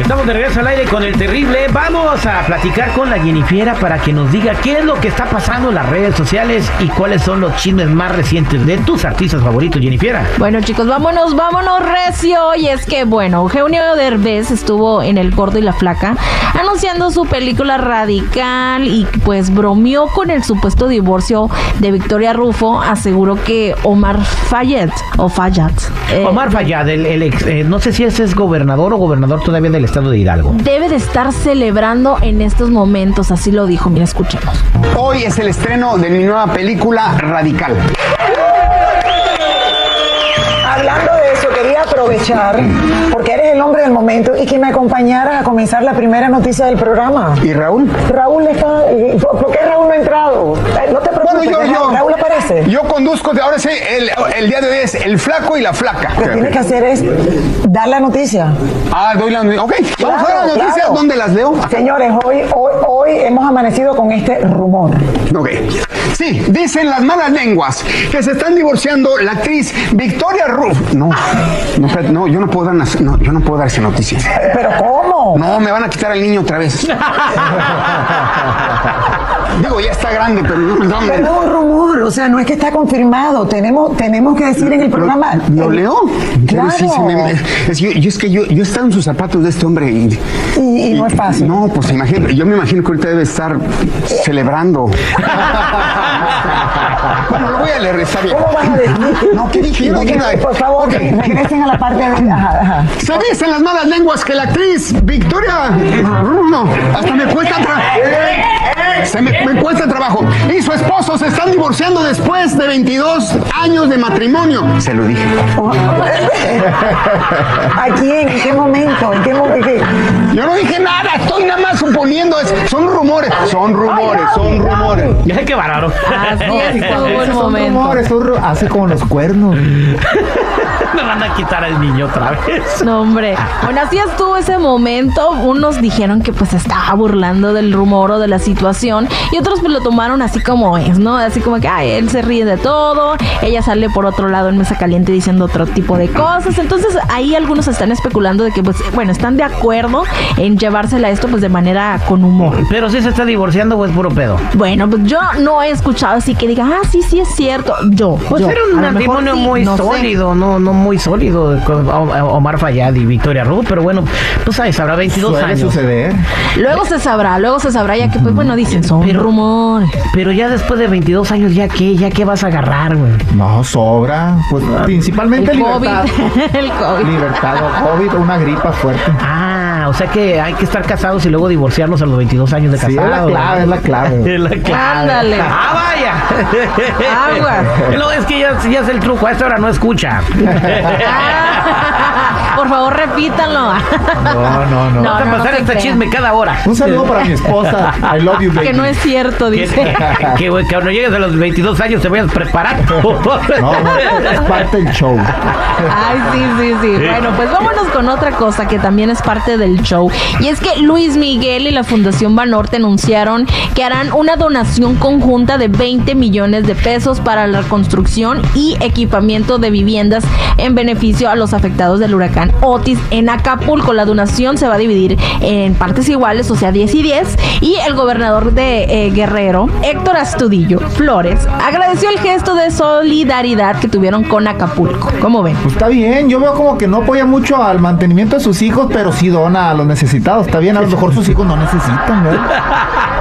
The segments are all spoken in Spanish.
Estamos de regreso al aire con el terrible. Vamos a platicar con la Jennifiera para que nos diga qué es lo que está pasando en las redes sociales y cuáles son los chismes más recientes de tus artistas favoritos, Jennifiera. Bueno, chicos, vámonos, vámonos recio. Y es que, bueno, Eugenio Derbez estuvo en El Gordo y la Flaca anunciando su película Radical y pues bromeó con el supuesto divorcio de Victoria Rufo. Aseguró que Omar Fayet o Fayad. eh, Omar Fayad, el, el ex, eh, no sé si ese es gobernador o gobernador todavía del estado de Hidalgo. Debe de estar celebrando en estos momentos, así lo dijo. Mira, escuchemos. Hoy es el estreno de mi nueva película Radical. Hablando de eso, quería aprovechar, porque eres el hombre del momento, y que me acompañaras a comenzar la primera noticia del programa. ¿Y Raúl? Raúl está. eh, ¿Por qué Raúl no ha entrado? Eh, No te preocupes, Bueno, yo, deja- yo. Raúl Yo conduzco, ahora sí, el, el día de hoy es el flaco y la flaca. Lo que tienes que hacer es dar la noticia. Ah, doy la Ok, vamos a ver las noticias. claro. ¿Dónde las leo? Señores, hoy, hoy, hoy hemos amanecido con este rumor. Ok. Sí, dicen las malas lenguas que se están divorciando la actriz Victoria Ruff. No, no, yo no puedo dar, no, yo no puedo dar esa noticia. ¿Pero cómo? No, me van a quitar al niño otra vez. Digo, ya está grande, pero no, Pero un rumor, o sea, no es que está confirmado. Tenemos, tenemos que decir en el programa. ¿Lo leo? Claro. Sí, sí, me- es, yo, yo- es que yo, yo he estado en sus zapatos de este hombre y... Y, y no es fácil. No, pues imagínate, yo me imagino que ahorita debe estar celebrando. bueno, lo voy a leer, está bien. ¿Cómo vas a decir? No, ¿qué. Por favor, regresen a la parte de. Ajá, ajá. Se dicen las malas lenguas que la actriz Victoria... No, hasta me cuesta tra- Se me, me cuesta trabajo. Y su esposo se están divorciando después de 22 años de matrimonio. Se lo dije. ¿A quién? ¿En qué momento? ¿En qué momento? Yo no dije nada, estoy nada más suponiendo. es- son rumores, son rumores, son rumores. Ay, qué bárbaro. Así estuvo el Son momento. rumores, son ru- así como los cuernos. Me van a quitar al niño otra vez. No, hombre. Bueno, así estuvo ese momento. Unos dijeron que pues estaba burlando del rumor o de la situación y otros pues lo tomaron así como es, ¿no? Así como que, ay, él se ríe de todo, ella sale por otro lado en mesa caliente diciendo otro tipo de cosas. Entonces ahí algunos están especulando de que pues, bueno, están de acuerdo en llevársela a esto pues de manera con humor. Pero si se está divorciando o es puro pedo. Bueno, pues yo no he escuchado así que diga, ah, sí, sí es cierto. Yo. Pues yo. era un mejor matrimonio sí, muy sé. sólido, no, no muy sólido con Omar Fayad y Victoria Rufo, pero bueno, pues sabes, habrá 22 Suele años. suceder. Luego se sabrá, luego se sabrá, ya que pues bueno, dicen, son Pero- rumores. Pero ya después de 22 años, ¿ya qué? ¿Ya qué vas a agarrar, güey? No, sobra. Pues principalmente El libertad. COVID. El COVID. Libertad o COVID o una gripa fuerte. Ah, o sea que hay que estar casados y luego divorciarnos a los 22 años de Sí, es la casados. clave, es la clave. Es la clave. Ándale. ¡Ah, vaya! Aguas. No, es que ya, ya es el truco. A esta hora no escucha. 对。por favor, repítanlo. No, no, no. No, Vamos a pasar este crean. chisme cada hora. Un saludo para mi esposa. I love you, baby. Que no es cierto, Que, dice. que, güey, que cuando llegues a los 22 años te vayas preparando. No, no, es parte del show. Ay, sí, sí, sí. Bueno, pues vámonos con otra cosa que también es parte del show. Y es que Luis Miguel y la Fundación Banorte anunciaron que harán una donación conjunta de 20 millones de pesos para la construcción y equipamiento de viviendas en beneficio a los afectados del huracán Otis en Acapulco. La donación se va a dividir en partes iguales, o sea, 10 y 10. Y el gobernador de eh, Guerrero, Héctor Astudillo Flores, agradeció el gesto de solidaridad que tuvieron con Acapulco. ¿Cómo ven? Pues está bien, yo veo como que no apoya mucho al mantenimiento de sus hijos, pero sí dona a los necesitados. Está bien, a lo mejor sus hijos no necesitan, ¿verdad?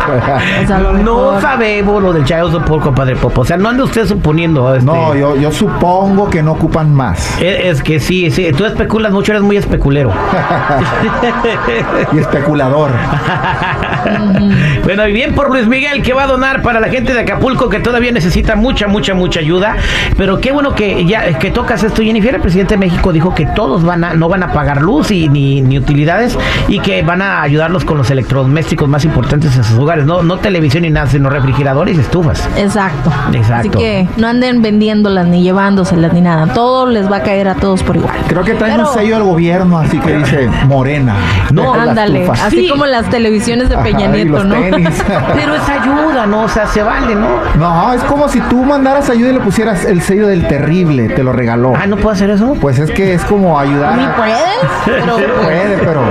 O sea, a lo No mejor- sabemos lo del Chayo Support, compadre Popo. O sea, no ande usted suponiendo. este, No, yo, yo supongo que no ocupan más. Es, es que sí, sí. Tú especulas mucho, eres muy especulero. Y especulador. bueno, y bien por Luis Miguel que va a donar para la gente de Acapulco que todavía necesita mucha, mucha, mucha ayuda. Pero qué bueno que ya que tocas esto, Jennifer. El presidente de México dijo que todos van a, no van a pagar luz y ni, ni utilidades y que van a ayudarlos con los electrodomésticos más importantes en sus hogares. No, no televisión ni nada, sino refrigeradores y estufas. Exacto. Exacto. Así que no anden vendiéndolas ni llevándoselas ni nada. Todo les va a caer a todos por igual. Creo que traen Pero- un sello del gobierno, así que dice Morena. No, Ándale, así Sí. como las televisiones de Ajá, Peña y Nieto, los ¿no? tenis. Pero es ayuda, ¿no? O sea, se vale, ¿no? No, es como si tú mandaras ayuda y le pusieras el sello del terrible, te lo regaló. Ah, ¿no puedo hacer eso? Pues es que es como ayudar. Ni puedes, pero Sí puede, pero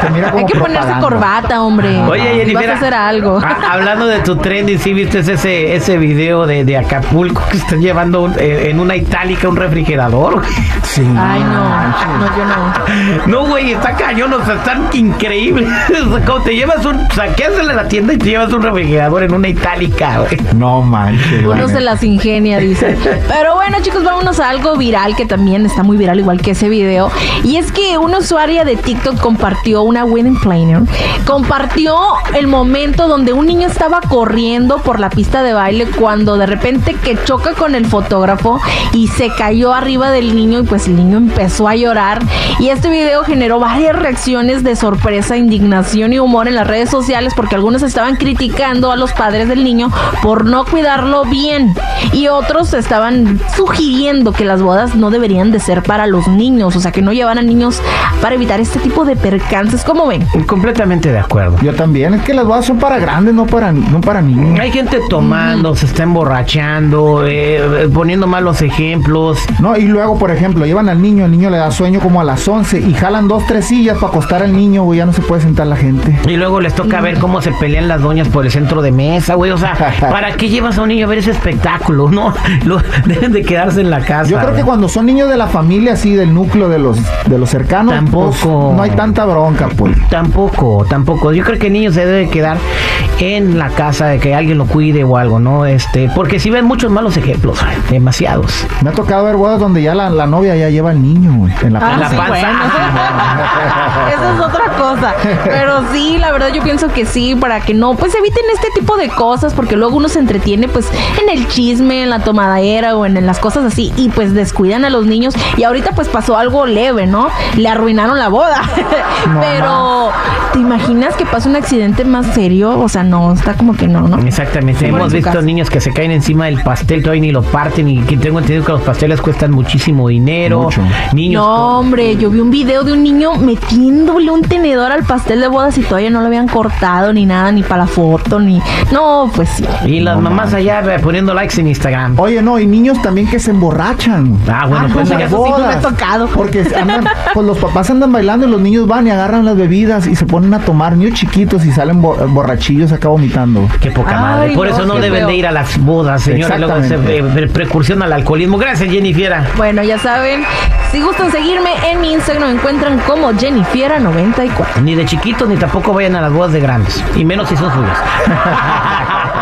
se mira como hay que ponerse corbata, hombre. Oye, Si Jennifer. vas a hacer algo. hablando de tu trending, ¿sí viste ese, ese video de, de Acapulco que están llevando un- eh, en una itálica un refrigerador? Sí. Ay, no, no, yo no. No, güey, está cañón, o sea, están increíbles. Como te llevas un, saqueas de la tienda y te llevas un refrigerador en una itálica, güey. No manches. Uno se las ingenia, dice. Pero bueno, chicos, vámonos a algo viral que también está muy viral, igual que ese video. Y es que una usuaria de TikTok compartió una wedding planner. Compartió el momento donde un niño estaba corriendo por la pista de baile cuando de repente que choca con el fotógrafo y se cayó arriba del niño y pues el niño empezó a llorar. Y este video generó varias reacciones de sorpresa, indignación y humor en las redes sociales porque algunos estaban criticando a los padres del niño por no cuidarlo bien y otros estaban sugiriendo que las bodas no deberían de ser para los niños, o sea, que no llevaran niños para evitar este tipo de percances. ¿Cómo ven? Completamente de acuerdo. Yo también, es que las bodas son para grandes, no para, no para niños. Hay gente tomando, se está emborrachando, eh, poniendo malos ejemplos. No, y luego, por ejemplo, llevan al niño, el niño le da sueño como a las 11 y jalan dos, tres sillas para acostar al niño, güey, ya no se puede sentar la gente. Y luego les toca ver cómo se pelean las doñas por el centro de mesa, güey. O sea, ¿para qué llevas a un niño a ver ese espectáculo? No, Lo- deben de quedarse en la casa. Yo creo que cuando son niños de la familia, así, del núcleo de los, de los cercanos, Tampoco. pues, no hay tanta bronca, pues. Tampoco, tampoco. Yo creo que el niño se debe quedar en la casa de que alguien lo cuide o algo, ¿no? Este, porque si ven muchos malos ejemplos, demasiados. Me ha tocado ver bodas donde ya la, la novia ya lleva al niño, güey, en la Ah, sí, panza. Esa es otra cosa. Pero sí, la verdad yo pienso que sí, para que no, pues eviten este tipo de cosas, porque luego uno se entretiene pues en el chisme, en la tomadera o en, en las cosas así, y pues descuidan a los niños. Y ahorita pues pasó algo leve, ¿no? Le arruinaron la boda. No, Pero, ¿te imaginas que pasa un accidente más serio? O sea, no, está como que no, ¿no? Exactamente. Hemos visto niños que se caen encima del pastel, todavía ni lo parten. Y que tengo entendido que los pasteles cuestan muchísimo dinero. Mucho. Niños. No, hombre, yo vi un video de un niño metiéndole un tenedor al pastel de bodas y todavía no lo habían cortado ni nada, ni para la foto, ni... No, pues sí. Y las No mamás allá eh, poniendo likes en Instagram. Oye, no, y niños también que se emborrachan. Ah, bueno, Ah, pues no, ya- eso sí no me ha tocado. Porque andan, pues los papás andan bailando y los niños van y agarran las bebidas y se ponen a tomar, niños chiquitos y salen bo- borrachillos acá vomitando. Qué poca Ay, madre. Por no, eso no deben feo. de ir a las bodas, señores. Luego se eh, pre- precursión al alcoholismo. Gracias, Jennifer. Bueno, ya saben, si gustan seguirme en mi Instagram, me encuentran como Jennifiera94. Ni de chiquitos ni tampoco vayan a las bodas de grandes. Y menos si son suyas.